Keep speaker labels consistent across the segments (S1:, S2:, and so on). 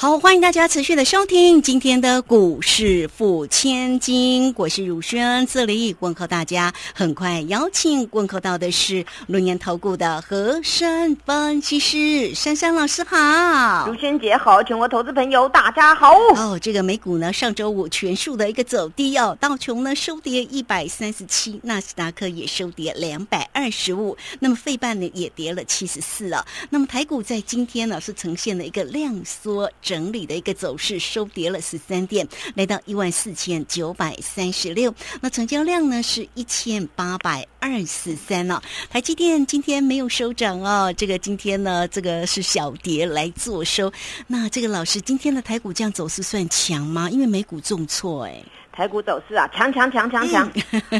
S1: 好，欢迎大家持续的收听今天的股市付千金，我是汝轩，这里问候大家。很快邀请问候到的是龙岩投顾的和山分析师珊珊老师，好，
S2: 汝轩姐好，全国投资朋友大家好。
S1: 哦，这个美股呢上周五全数的一个走低哦，道琼呢收跌一百三十七，纳斯达克也收跌两百二十五，那么费半呢也跌了七十四啊。那么台股在今天呢是呈现了一个量缩。整理的一个走势，收跌了十三点，来到一万四千九百三十六。那成交量呢是一千八百二十三了。台积电今天没有收涨哦，这个今天呢，这个是小跌来做收。那这个老师，今天的台股这样走势算强吗？因为美股重挫哎。
S2: 台股走势啊，强强强强强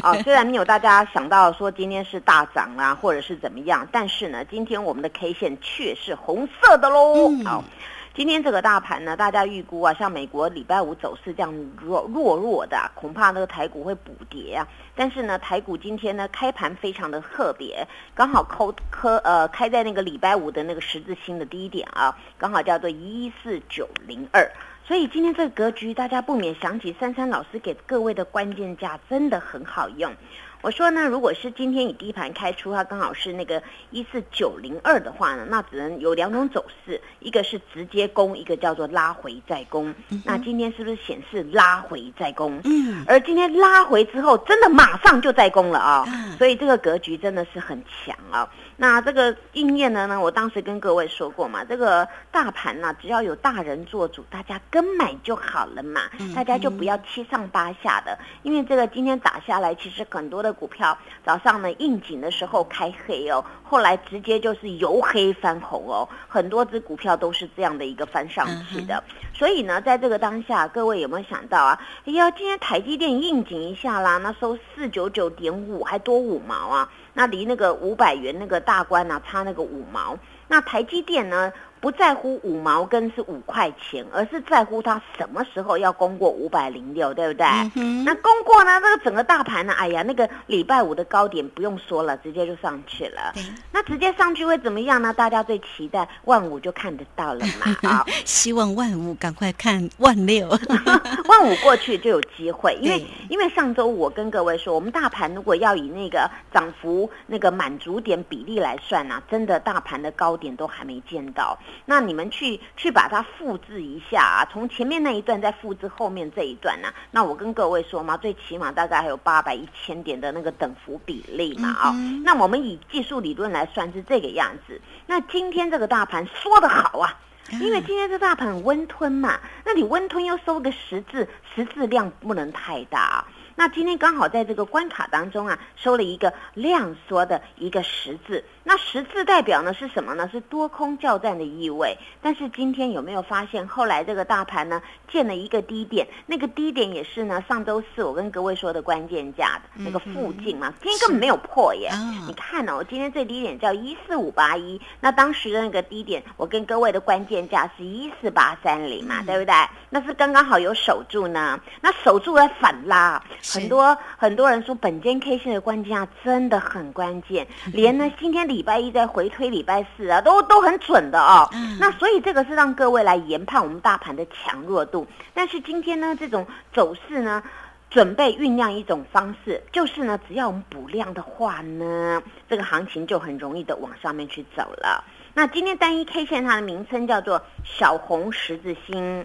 S2: 啊！虽然没有大家想到说今天是大涨啊，或者是怎么样，但是呢，今天我们的 K 线却是红色的喽。好。今天这个大盘呢，大家预估啊，像美国礼拜五走势这样弱弱弱的，恐怕那个台股会补跌啊。但是呢，台股今天呢开盘非常的特别，刚好扣科呃开在那个礼拜五的那个十字星的低点啊，刚好叫做一四九零二。所以今天这个格局，大家不免想起珊珊老师给各位的关键价，真的很好用。我说呢，如果是今天以低盘开出，它刚好是那个一四九零二的话呢，那只能有两种走势，一个是直接攻，一个叫做拉回再攻。那今天是不是显示拉回再攻？嗯，而今天拉回之后，真的马上就再攻了啊！所以这个格局真的是很强啊。那这个应验的呢？我当时跟各位说过嘛，这个大盘呢，只要有大人做主，大家跟买就好了嘛，大家就不要七上八下的。因为这个今天打下来，其实很多的股票早上呢应景的时候开黑哦，后来直接就是由黑翻红哦，很多只股票都是这样的一个翻上去的。所以呢，在这个当下，各位有没有想到啊？哎呀，今天台积电应景一下啦，那收四九九点五，还多五毛啊。那离那个五百元那个大关呢，差那个五毛。那台积电呢？不在乎五毛跟是五块钱，而是在乎它什么时候要攻过五百零六，对不对？那攻过呢？这个整个大盘呢？哎呀，那个礼拜五的高点不用说了，直接就上去了。那直接上去会怎么样呢？大家最期待万五就看得到了嘛？
S1: 好，希望万五赶快看万六，
S2: 万五过去就有机会。因为因为上周我跟各位说，我们大盘如果要以那个涨幅那个满足点比例来算呢，真的大盘的高点都还没见到。那你们去去把它复制一下啊，从前面那一段再复制后面这一段呢？那我跟各位说嘛，最起码大概还有八百一千点的那个等幅比例嘛啊。那我们以技术理论来算是这个样子。那今天这个大盘说得好啊，因为今天这大盘很温吞嘛，那你温吞又收个十字，十字量不能太大啊。那今天刚好在这个关卡当中啊，收了一个量缩的一个十字。那十字代表呢是什么呢？是多空交战的意味。但是今天有没有发现，后来这个大盘呢见了一个低点，那个低点也是呢上周四我跟各位说的关键价的那个附近嘛，今天根本没有破耶。你看哦，我今天最低点叫一四五八一，那当时的那个低点，我跟各位的关键价是一四八三零嘛，对不对？那是刚刚好有守住呢。那守住了反拉，很多很多人说本间 K 线的关键价真的很关键，连呢今天里。礼拜一再回推礼拜四啊，都都很准的哦。那所以这个是让各位来研判我们大盘的强弱度。但是今天呢，这种走势呢，准备酝酿一种方式，就是呢，只要我们补量的话呢，这个行情就很容易的往上面去走了。那今天单一 K 线它的名称叫做小红十字星。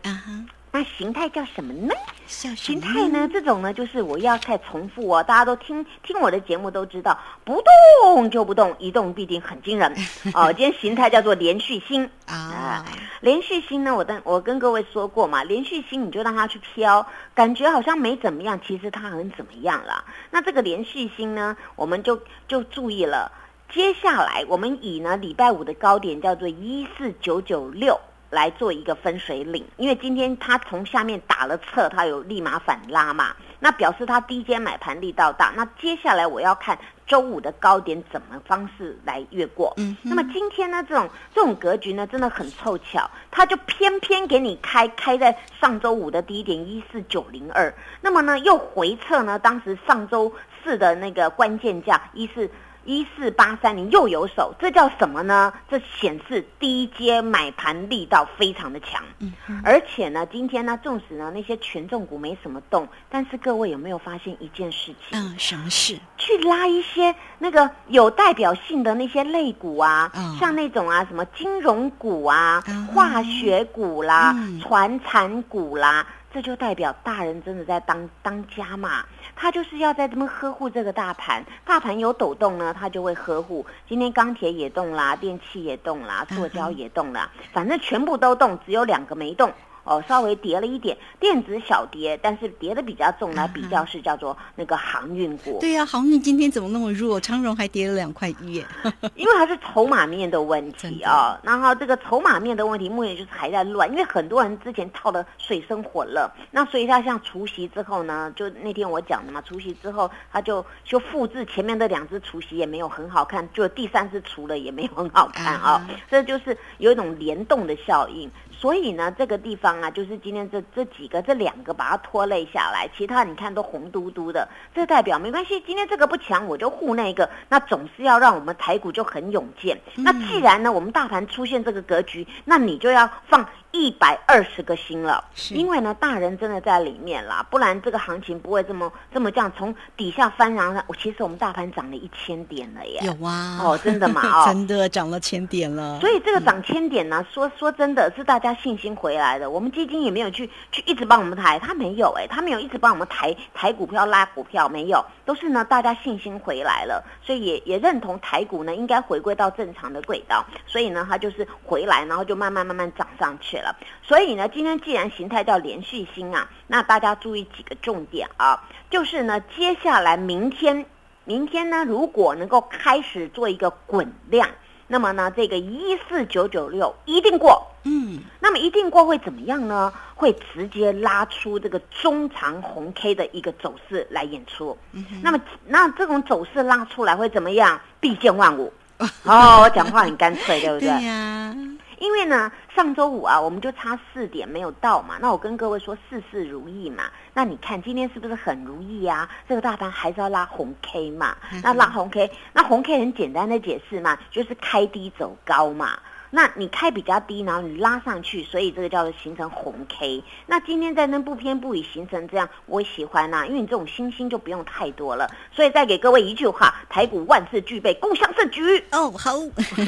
S2: 那形态叫什么呢？形态呢？这种呢，就是我要再重复哦，大家都听听我的节目都知道，不动就不动，一动必定很惊人 哦。今天形态叫做连续星啊，连续星呢，我跟我跟各位说过嘛，连续星你就让它去飘，感觉好像没怎么样，其实它很怎么样了。那这个连续星呢，我们就就注意了，接下来我们以呢礼拜五的高点叫做一四九九六。来做一个分水岭，因为今天它从下面打了侧，它有立马反拉嘛，那表示它低阶买盘力道大。那接下来我要看周五的高点怎么方式来越过。
S1: 嗯
S2: 那么今天呢，这种这种格局呢，真的很凑巧，它就偏偏给你开开在上周五的低点一四九零二，那么呢又回测呢，当时上周四的那个关键价一四。一四八三零又有手，这叫什么呢？这显示低阶买盘力道非常的强，
S1: 嗯
S2: 而且呢，今天呢，纵使呢那些权重股没什么动，但是各位有没有发现一件事情？
S1: 嗯，什么事？
S2: 去拉一些那个有代表性的那些类股啊，
S1: 嗯
S2: 像那种啊什么金融股啊、
S1: 嗯
S2: 化学股啦、
S1: 嗯
S2: 传产股啦，这就代表大人真的在当当家嘛。他就是要在这么呵护这个大盘，大盘有抖动呢，他就会呵护。今天钢铁也动啦，电器也动啦，塑胶也动啦，反正全部都动，只有两个没动。哦，稍微跌了一点，电子小跌，但是跌的比较重来比较是叫做那个航运股，
S1: 对呀、航运今天怎么那么弱？长荣还跌了两块一耶。
S2: 因为它是筹码面的问题啊、然后这个筹码面的问题，目前就是还在乱，因为很多人之前套的水深火热，那所以它像除夕之后呢，就那天我讲的嘛，除夕之后它就就复制前面的两只除夕也没有很好看，就第三只除了也没有很好看啊、
S1: 啊
S2: 这就是有一种联动的效应。所以呢，这个地方啊，就是今天这这几个这两个把它拖累下来，其他你看都红嘟嘟的，这代表没关系，今天这个不强我就护那个，那总是要让我们台股就很勇健。那既然呢，我们大盘出现这个格局，那你就要放一百二十个心了，
S1: 是
S2: 因为呢，大人真的在里面啦，不然这个行情不会这么这么这样从底下翻扬上。其实我们大盘涨了一千点了耶，
S1: 有啊，
S2: 哦，真的吗？哦，
S1: 真的涨了千点了。
S2: 所以这个涨千点呢，说说真的是大家信心回来的。我们基金也没有去去一直帮我们抬，他没有哎、他没有一直帮我们抬抬股票拉股票，没有，都是呢大家信心回来了，所以也也认同台股呢应该回归到正常的轨道，所以呢它就是回来，然后就慢慢慢慢涨上去了。所以呢，今天既然形态叫连续星啊，那大家注意几个重点啊，就是呢接下来明天。明天呢，如果能够开始做一个滚量，那么呢，这个一四九九六一定过。
S1: 嗯，
S2: 那么一定过会怎么样呢？会直接拉出这个中长红 K 的一个走势来演出。那么那这种走势拉出来会怎么样？必见万物。哦，我讲话很干脆，对不
S1: 对
S2: 对？
S1: 呀、
S2: 因为呢，上周五啊，我们就差四点没有到嘛。那我跟各位说，事事如意嘛。那你看今天是不是很如意啊？这个大盘还是要拉红 K 嘛？那拉红 K，那红 K 很简单的解释嘛，就是开低走高嘛。那你开比较低，然后你拉上去，所以这个叫做形成红 K。那今天在那不偏不倚形成这样，我喜欢呐、因为你这种星星就不用太多了。所以再给各位一句话：台股万事俱备，共享盛举。
S1: 哦，好，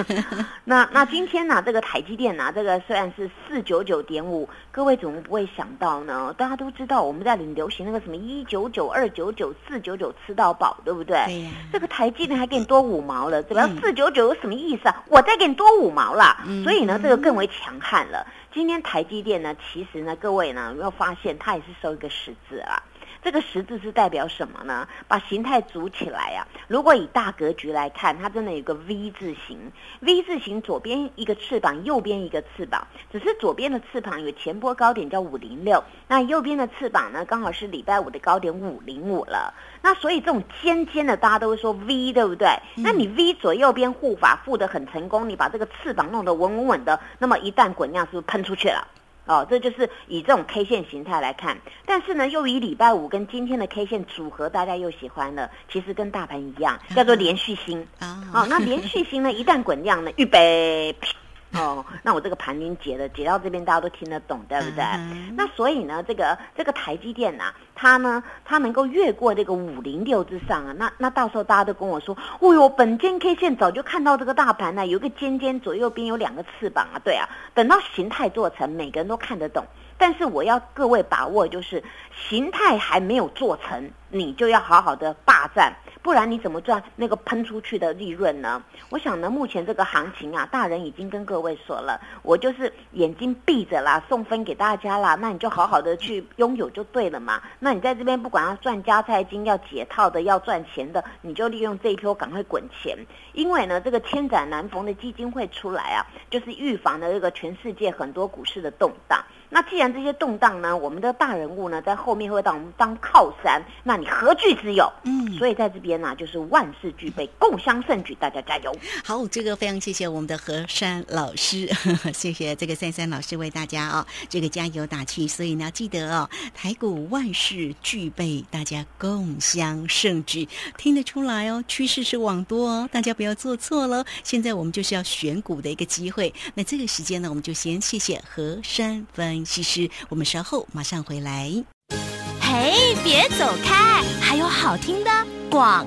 S2: 那那今天呢、这个台积电呢、这个虽然是四九九点五，各位怎么不会想到呢？大家都知道我们在很流行那个什么一九九、二九九、四九九吃到饱，对不对？
S1: 对呀
S2: 这个台积电还给你多五毛了，对吧
S1: 嗯？
S2: 四九九有什么意思啊？我再给你多五毛啦，
S1: 嗯
S2: 所以呢，这个更为强悍了。今天台积电呢，其实呢，各位呢有没有发现它也是收一个十字啊？这个十字是代表什么呢？把形态组起来啊。如果以大格局来看，它真的有个 V 字形，V 字形左边一个翅膀，右边一个翅膀，只是左边的翅膀有前波高点叫五零六，那右边的翅膀呢，刚好是礼拜五的高点五零五了。那所以这种尖尖的，大家都会说 V，对不对？那你 V 左右边护法护得很成功，你把这个翅膀弄得稳稳稳的，那么一旦滚量是不是喷出去了？哦，这就是以这种 K 线形态来看，但是呢，又以礼拜五跟今天的 K 线组合，大家又喜欢了。其实跟大盘一样，叫做连续星。
S1: 啊，
S2: 哦，那连续星呢，一旦滚量呢，预备，哦，那我这个盘已经解了，解到这边大家都听得懂，对不对？
S1: 嗯
S2: 那所以呢，这个这个台积电呐、它呢，它能够越过这个五零六之上啊，那那到时候大家都跟我说，哦哟，本间 K 线早就看到这个大盘呢、有一个尖尖左右边有两个翅膀啊，对啊，等到形态做成，每个人都看得懂。但是我要各位把握，就是形态还没有做成，你就要好好的霸占，不然你怎么赚那个喷出去的利润呢？我想呢，目前这个行情啊，大人已经跟各位说了，我就是眼睛闭着啦，送分给大家啦，那你就好好的去拥有就对了嘛。那你在这边不管要赚加菜金、要解套的、要赚钱的，你就利用这一波赶快滚钱，因为呢，这个千载难逢的基金会出来啊，就是预防的这个全世界很多股市的动荡。那既然这些动荡呢，我们的大人物呢在后面会当我们当靠山，那你何惧之有？嗯，所以在这边呢，就是万事俱备，共襄盛举，大家加油！
S1: 好，这个非常谢谢我们的何山老师，谢谢这个三三老师为大家啊这个加油打气。所以呢，记得哦，台股万事俱备，大家共襄盛举，听得出来哦，趋势是往多哦，大家不要做错了。现在我们就是要选股的一个机会，那这个时间呢，我们就先谢谢何山分析师，我们稍后马上回来。
S3: 嘿，别走开，还有好听的广。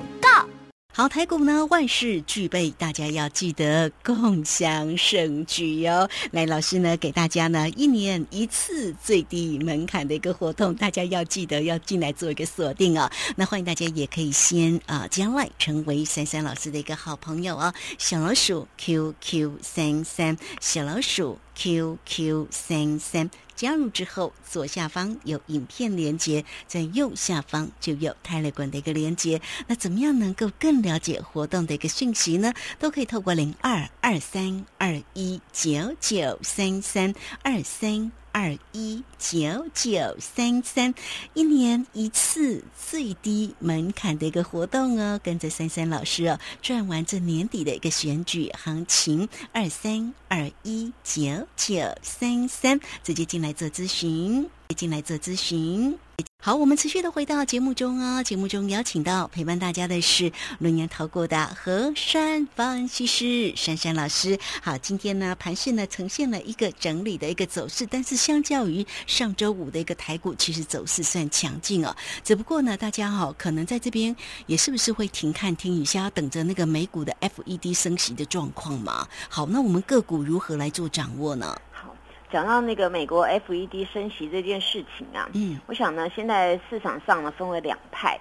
S1: 好，台股呢万事俱备，大家要记得共享盛举哟。来，老师呢给大家呢一年一次最低门槛的一个活动，大家要记得要进来做一个锁定啊。那欢迎大家也可以先啊将来成为珊珊老师的一个好朋友啊。小老鼠 QQ 三三，小老鼠 QQ 三三。加入之后，左下方有影片连接，在右下方就有泰勒管的一个连接。那怎么样能够更了解活动的一个讯息呢？都可以透过零二二三二一九九三三二三。二一九九三三，一年一次最低门槛的一个活动哦，跟着三三老师哦，转完这年底的一个选举行情，二三二一九九三三，直接进来做咨询，进来做咨询。好，我们持续的回到节目中啊。节目中邀请到陪伴大家的是龙年投顾的何山分析师珊珊老师。好，今天呢盘市呢呈现了一个整理的一个走势，但是相较于上周五的一个台股，其实走势算强劲哦。只不过呢，大家哈可能在这边也是不是会停看听一下，等着那个美股的 FED 升息的状况嘛？好，那我们个股如何来做掌握呢？
S2: 讲到那个美国 FED 升息这件事情啊，嗯，我想呢，现在市场上呢分为两派，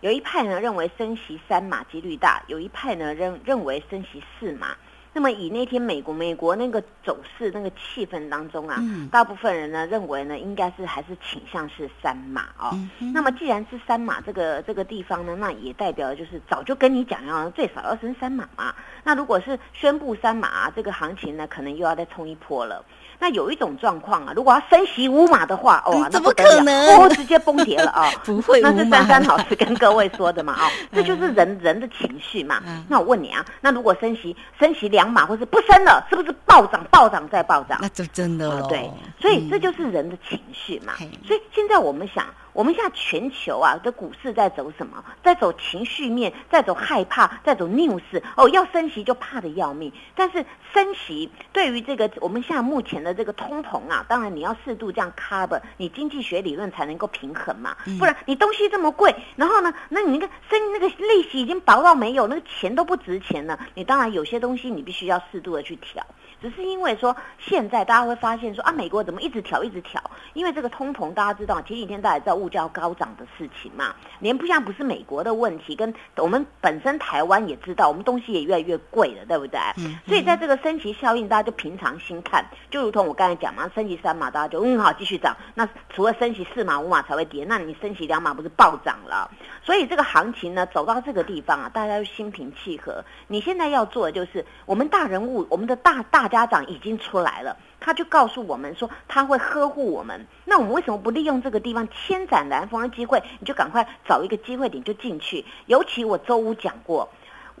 S2: 有一派呢认为升息三码几率大，有一派呢认认为升息四码。那么以那天美国美国那个走势那个气氛当中啊，大部分人呢认为呢应该是还是倾向是三码哦。那么既然是三码这个这个地方呢，那也代表就是早就跟你讲要最少要升三码嘛。那如果是宣布三码，这个行情呢可能又要再冲一波了。那有一种状况啊，如果要升息五码的话，哦，
S1: 那不可能？
S2: 哦，直接崩跌了啊！
S1: 不会，
S2: 那是珊珊老师跟各位说的嘛，哦，这就是人人的情绪嘛。那我问你啊，那如果升息升息两码，或是不升了，是不是暴涨暴涨再暴涨？
S1: 那就真的
S2: 对，所以这就是人的情绪嘛。所以现在我们想。我们现在全球啊的股市在走什么？在走情绪面，在走害怕，在走 news。哦，要升息就怕的要命。但是升息对于这个我们现在目前的这个通膨啊，当然你要适度这样 cover，你经济学理论才能够平衡嘛。不然你东西这么贵，然后呢，那你那个升那个利息已经薄到没有，那个钱都不值钱了。你当然有些东西你必须要适度的去调。只是因为说，现在大家会发现说啊，美国怎么一直调一直调？因为这个通膨，大家知道前几天大家知道物价高涨的事情嘛，连不像不是美国的问题，跟我们本身台湾也知道，我们东西也越来越贵了，对不对？嗯。所以在这个升级效应，大家就平常心看，就如同我刚才讲嘛，升级三码大家就嗯好继续涨，那除了升级四码五码才会跌，那你升级两码不是暴涨了？所以这个行情呢走到这个地方啊，大家就心平气和。你现在要做的就是，我们大人物，我们的大大。家长已经出来了，他就告诉我们说他会呵护我们。那我们为什么不利用这个地方千载难逢的机会？你就赶快找一个机会点就进去。尤其我周五讲过，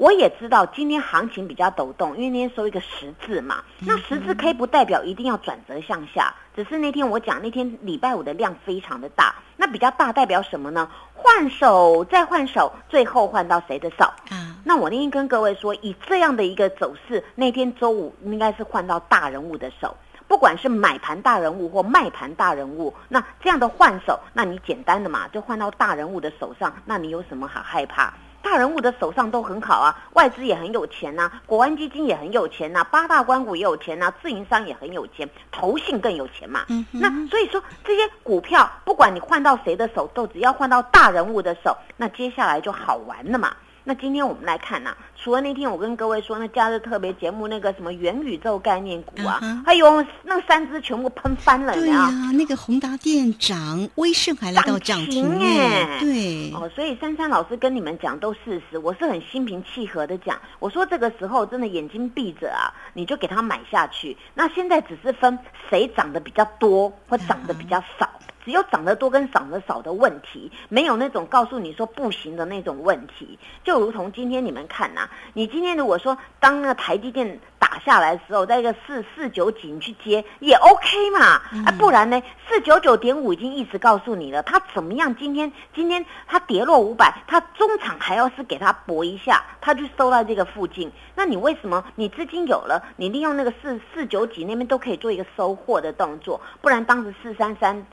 S2: 我也知道今天行情比较抖动，因为那天收一个十字嘛。那十字 K 不代表一定要转折向下，只是那天我讲那天礼拜五的量非常的大。那比较大代表什么呢？换手再换手，最后换到谁的手？啊，那我那天跟各位说，以这样的一个走势，那天周五应该是换到大人物的手，不管是买盘大人物或卖盘大人物，那这样的换手，那你简单的嘛，就换到大人物的手上，那你有什么好害怕？大人物的手上都很好啊，外资也很有钱呐，国安基金也很有钱呐，八大关股也有钱呐，自营商也很有钱，投信更有钱嘛。嗯，那所以说这些股票，不管你换到谁的手，都只要换到大人物的手，那接下来就好玩了嘛。那今天我们来看呐、除了那天我跟各位说那假日特别节目那个什么元宇宙概念股啊，
S1: 嗯哼。
S2: 还有那三只全部喷翻了，
S1: 对呀、那个宏达电涨，威盛还来到涨停
S2: 涨停耶。
S1: 对，
S2: 哦，所以珊珊老师跟你们讲都事实，我是很心平气和的讲，我说这个时候真的眼睛闭着啊，你就给它买下去。那现在只是分谁涨得比较多或涨得比较少，只有涨得多跟涨得少的问题，没有那种告诉你说不行的那种问题。就如同今天你们看呐、你今天如果说当那个台积电打下来的时候，在一个四四九几你去接也 OK 嘛，啊，不然呢，四九九点五已经一直告诉你了，它怎么样？今天今天它跌落五百，它中场还要是给它搏一下，它就收到这个附近。那你为什么你资金有了，你利用那个四四九几那边都可以做一个收获的动作？不然当时四三三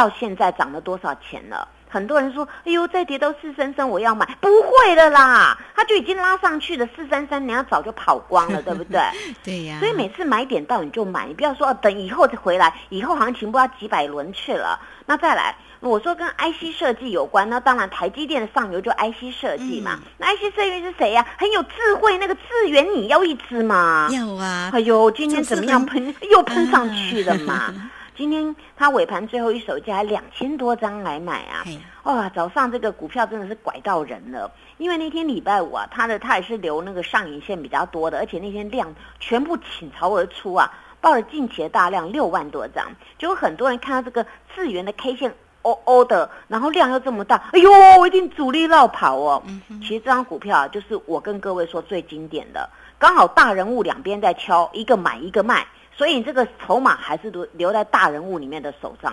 S2: 到现在涨了多少钱了？很多人说：“哎呦，再跌到四三三，我要买。”不会的啦，它就已经拉上去了，四三三，人家早就跑光了，对不对？
S1: 对呀、
S2: 所以每次买点到你就买，你不要说、哦、等以后再回来，以后行情不知道几百轮去了。那再来，我说跟 IC 设计有关，那当然台积电的上游就 IC 设计嘛。那 IC 设计是谁呀、很有智慧，那个智源你要一只吗？
S1: 要啊，
S2: 哎呦，今天怎么样
S1: 就是
S2: 喷又喷上去了嘛？今天它尾盘最后一手价两千多张来买啊！
S1: 哎
S2: 哇，早上这个股票真的是拐到人了，因为那天礼拜五啊，它的它也是留那个上影线比较多的，而且那天量全部倾巢而出啊，报了近期的大量六万多张，结果很多人看到这个智源的 K 线。哦哦的，然后量又这么大，哎呦，一定主力绕跑哦。其实这张股票啊，就是我跟各位说最经典的，刚好大人物两边在敲，一个买一个卖，所以这个筹码还是留留在大人物里面的手上。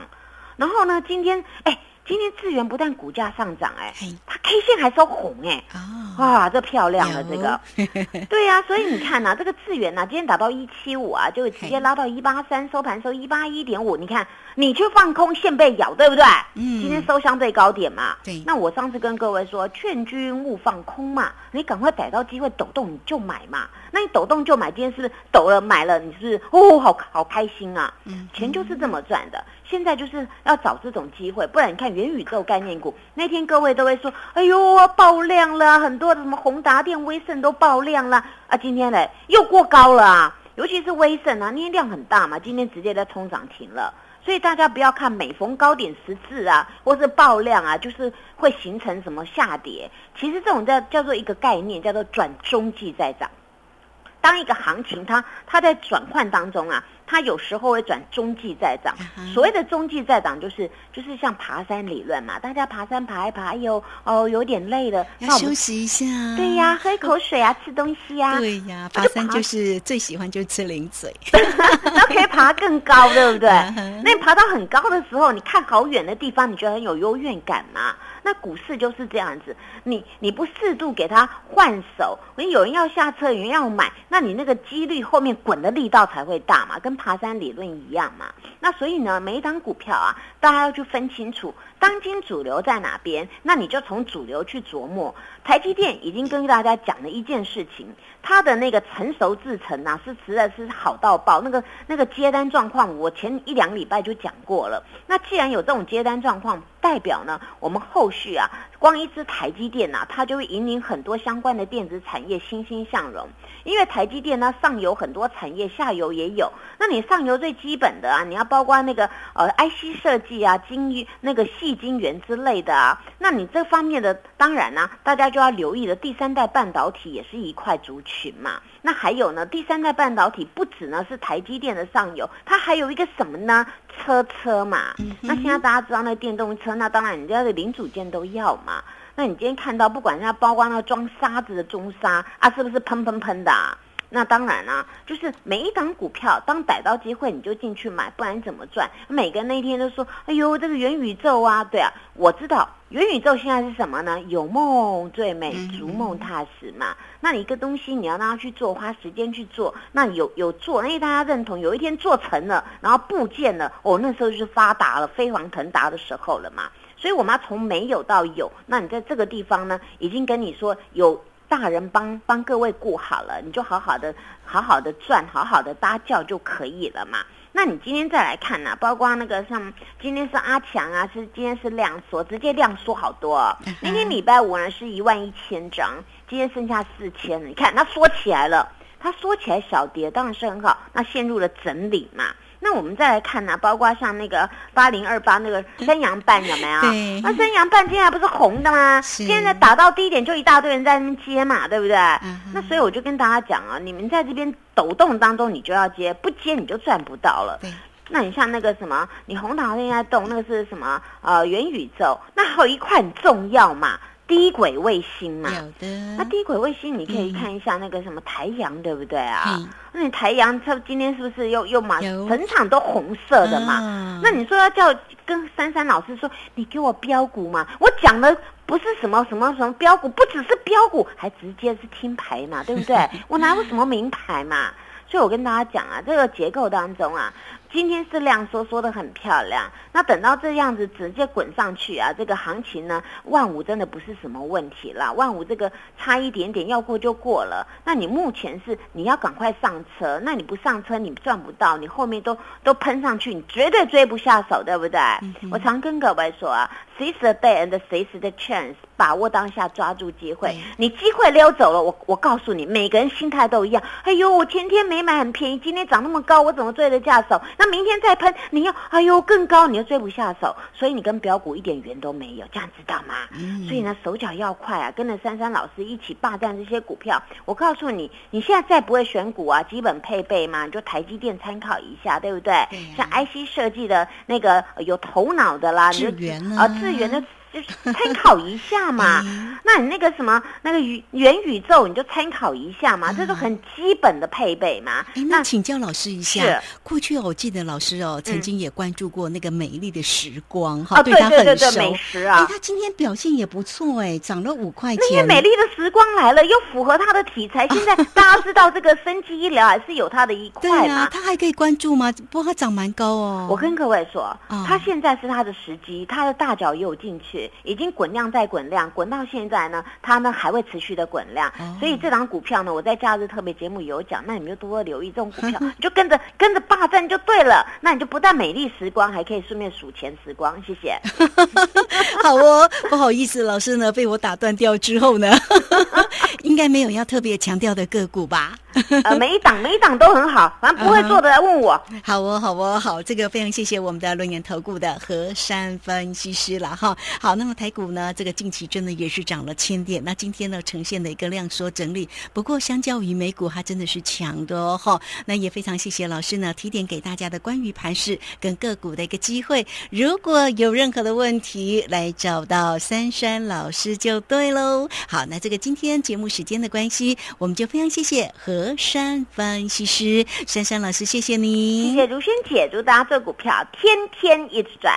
S2: 然后呢，今天哎，今天智源不但股价上涨，哎，K 线还收红，哎，
S1: 啊，
S2: 哇，这漂亮了，
S1: 有
S2: 这个，对呀、所以你看呐、这个智源呐、今天打到一七五啊，就直接拉到一八三，收盘收一八一点五，你看你去放空，线被咬，对不对？
S1: 嗯
S2: 今天收相对高点嘛。
S1: 对
S2: 那我上次跟各位说，劝君勿放空嘛，你赶快逮到机会抖动你就买嘛。那你抖动就买，今天是不是抖了买了？你是哦，好好开心啊？
S1: 嗯
S2: 钱就是这么赚的。现在就是要找这种机会，不然你看元宇宙概念股那天各位都会说，哎呦爆量了，很多什么宏达电、威盛都爆量了啊，今天嘞又过高了啊，尤其是威盛啊，那天量很大嘛，今天直接在冲涨停了。所以大家不要看每逢高点十字啊，或是爆量啊，就是会形成什么下跌。其实这种叫叫做一个概念，叫做转中继再涨。当一个行情它它在转换当中啊，它有时候会转中继再涨。所谓的中继再涨，就是就是像爬山理论嘛，大家爬山爬一爬，哎呦哦有点累了，
S1: 要
S2: 那
S1: 休息一下。
S2: 对呀、喝一口水啊，吃东西啊，
S1: 对呀，
S2: 爬
S1: 爬山就是最喜欢就是吃零嘴。
S2: 那可以爬更高，对不对？那你爬到很高的时候，你看好远的地方，你觉得很有优越感嘛？那股市就是这样子，你你不适度给它换手，你有人要下车，有人要买，那你那个几率后面滚的力道才会大嘛，跟爬山理论一样嘛。那所以呢，每一档股票啊，大家要去分清楚当今主流在哪边，那你就从主流去琢磨。台积电已经跟大家讲了一件事情，它的那个成熟制程啊，是实在是好到爆。那个那个接单状况，我前一两礼拜就讲过了。那既然有这种接单状况，代表呢，我们后续啊，光一支台积电呐、它就会引领很多相关的电子产业欣欣向荣。因为台积电呢，上游很多产业，下游也有。那你上游最基本的啊，你要包括那个呃 IC 设计啊、晶那个细晶圆之类的啊，那你这方面的当然呢、大家就要留意的。第三代半导体也是一块族群嘛。那还有呢，第三代半导体不止呢是台积电的上游，它还有一个什么呢？车车嘛。那现在大家知道那电动车，那当然人家的零组件都要嘛。那你今天看到，不管人家包括那个装沙子的中沙啊，是不是喷喷喷的、啊？那当然啦、就是每一档股票，当逮到机会你就进去买，不然怎么赚？每个人那天都说：“哎呦，这个元宇宙啊，对啊，我知道元宇宙现在是什么呢？有梦最美，逐梦踏实嘛。那你一个东西你要让它去做，花时间去做，那有有做，那大家认同，有一天做成了，然后部件了，哦，那时候就是发达了，飞黄腾达的时候了嘛。所以我们要从没有到有，那你在这个地方呢，已经跟你说有大人帮帮各位顾好了，你就好好的好好的赚，好好的搭教就可以了嘛。那你今天再来看呐、包括那个像今天是阿强啊，是今天是量缩，直接量缩好多、那天礼拜五呢是一万一千张，今天剩下四千了。你看它缩起来了，它缩起来小跌当然是很好，那陷入了整理嘛。那我们再来看呢，包括像那个八零二八那个三阳半有没有？那三阳半今天还不是红的吗？
S1: 是
S2: 现在打到低点就一大堆人在那边接嘛，对不对？
S1: 嗯
S2: 那所以我就跟大家讲啊，你们在这边抖动当中，你就要接，不接你就赚不到了。那你像那个什么，你红桃现在动那个是什么？呃，元宇宙，那还有一块很重要嘛，低轨卫星嘛。
S1: 有的。
S2: 那低轨卫星，你可以
S1: 嗯
S2: 看一下那个什么台阳，对不对啊？那你台阳，它今天是不是又又嘛，整场都红色的嘛？
S1: 啊
S2: 那你说要叫跟珊珊老师说，你给我标股嘛？我讲的不是什么什么什么标股，不只是标股，还直接是听牌嘛，对不对？我哪有什么名牌嘛？所以我跟大家讲啊，这个结构当中啊，今天是量缩缩的很漂亮，那等到这样子直接滚上去啊，这个行情呢，万五真的不是什么问题啦，万五这个差一点点要过就过了。那你目前是你要赶快上车，那你不上车你赚不到，你后面都都喷上去，你绝对追不下手，对不对？我常跟各位说啊，seize the day and seize the chance，把握当下，抓住机会
S1: 对。
S2: 你机会溜走了，我我告诉你，每个人心态都一样。哎呦，我前天没买很便宜，今天涨那么高，我怎么追得下手？那明天再喷，你要哎呦更高，你又追不下手，所以你跟标股一点缘都没有，这样知道吗？所以呢，手脚要快啊，跟着珊珊老师一起霸占这些股票。我告诉你，你现在再不会选股啊，基本配备嘛，你就台积电参考一下，对不对？像 IC 设计的那个呃有头脑的啦，你就
S1: 智源啊
S2: 啊，智源的。就是参考一下嘛
S1: 哎，
S2: 那你那个什么那个宇元宇宙，你就参考一下嘛，这是很基本的配备嘛。
S1: 哎，那请教老师一下，过去哦我记得老师哦曾经也关注过那个美丽的时光
S2: 哦，
S1: 哈，
S2: 对
S1: 它很熟。
S2: 对对对，美食
S1: 哎，
S2: 啊，
S1: 它今天表现也不错哎，涨了五块
S2: 那因为。美丽的时光来了，又符合他的题材。现在大家知道这个生机医疗还是有它的一
S1: 对啊
S2: 块嘛，。
S1: 它还可以关注吗？不过他涨蛮高哦。
S2: 我跟各位说
S1: 哦，
S2: 它现在是他的时机，他的大脚也有进去，已经滚量再滚量，滚到现在呢，它呢还会持续的滚量
S1: 哦。
S2: 所以这档股票呢，我在假日特别节目有讲，那你们就多多留意这种股票，你就跟着跟着霸占就对了。那你就不但美丽时光，还可以顺便数钱时光。谢谢。
S1: 好哦，不好意思，老师呢被我打断掉之后呢，应该没有要特别强调的个股吧？
S2: 呃，每一档每一档都很好，反正不会做的来问我。
S1: 好哦，好哦，好，这个非常谢谢我们的论研投顾的何山分析师了哈。好，那么台股呢，这个近期真的也是涨了千点，那今天呢呈现了一个量缩整理，不过相较于美股，它真的是强的哦哈。那也非常谢谢老师呢提点给大家的关于盘势跟个股的一个机会，如果有任何的问题，来找到珊珊老师就对喽。好，那这个今天节目时间的关系，我们就非常谢谢何山分析师珊珊老师，谢谢你。
S2: 谢谢如萱姐，祝大家做股票天天一直赚。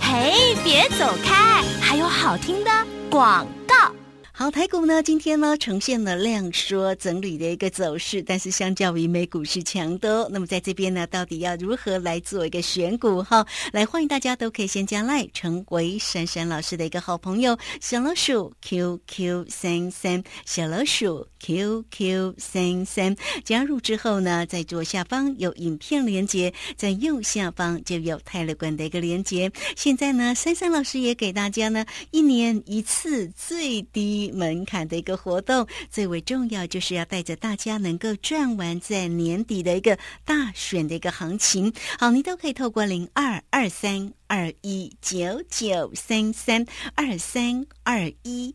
S3: 嘿，别走开，还有好听的广告。
S1: 好，台股呢今天呢呈现了量缩整理的一个走势，但是相较于美股是强的哦。那么在这边呢，到底要如何来做一个选股哈？来，欢迎大家都可以先加赖成为珊珊老师的一个好朋友，小老鼠 QQ 三三，小老鼠 QQ 三三，加入之后呢，在左下方有影片连接，在右下方就有泰勒管的一个连接。现在呢，珊珊老师也给大家呢一年一次最低门槛的一个活动，最为重要就是要带着大家能够赚完在年底的一个大选的一个行情。好，你都可以透过零二二三二一九九三三二三二一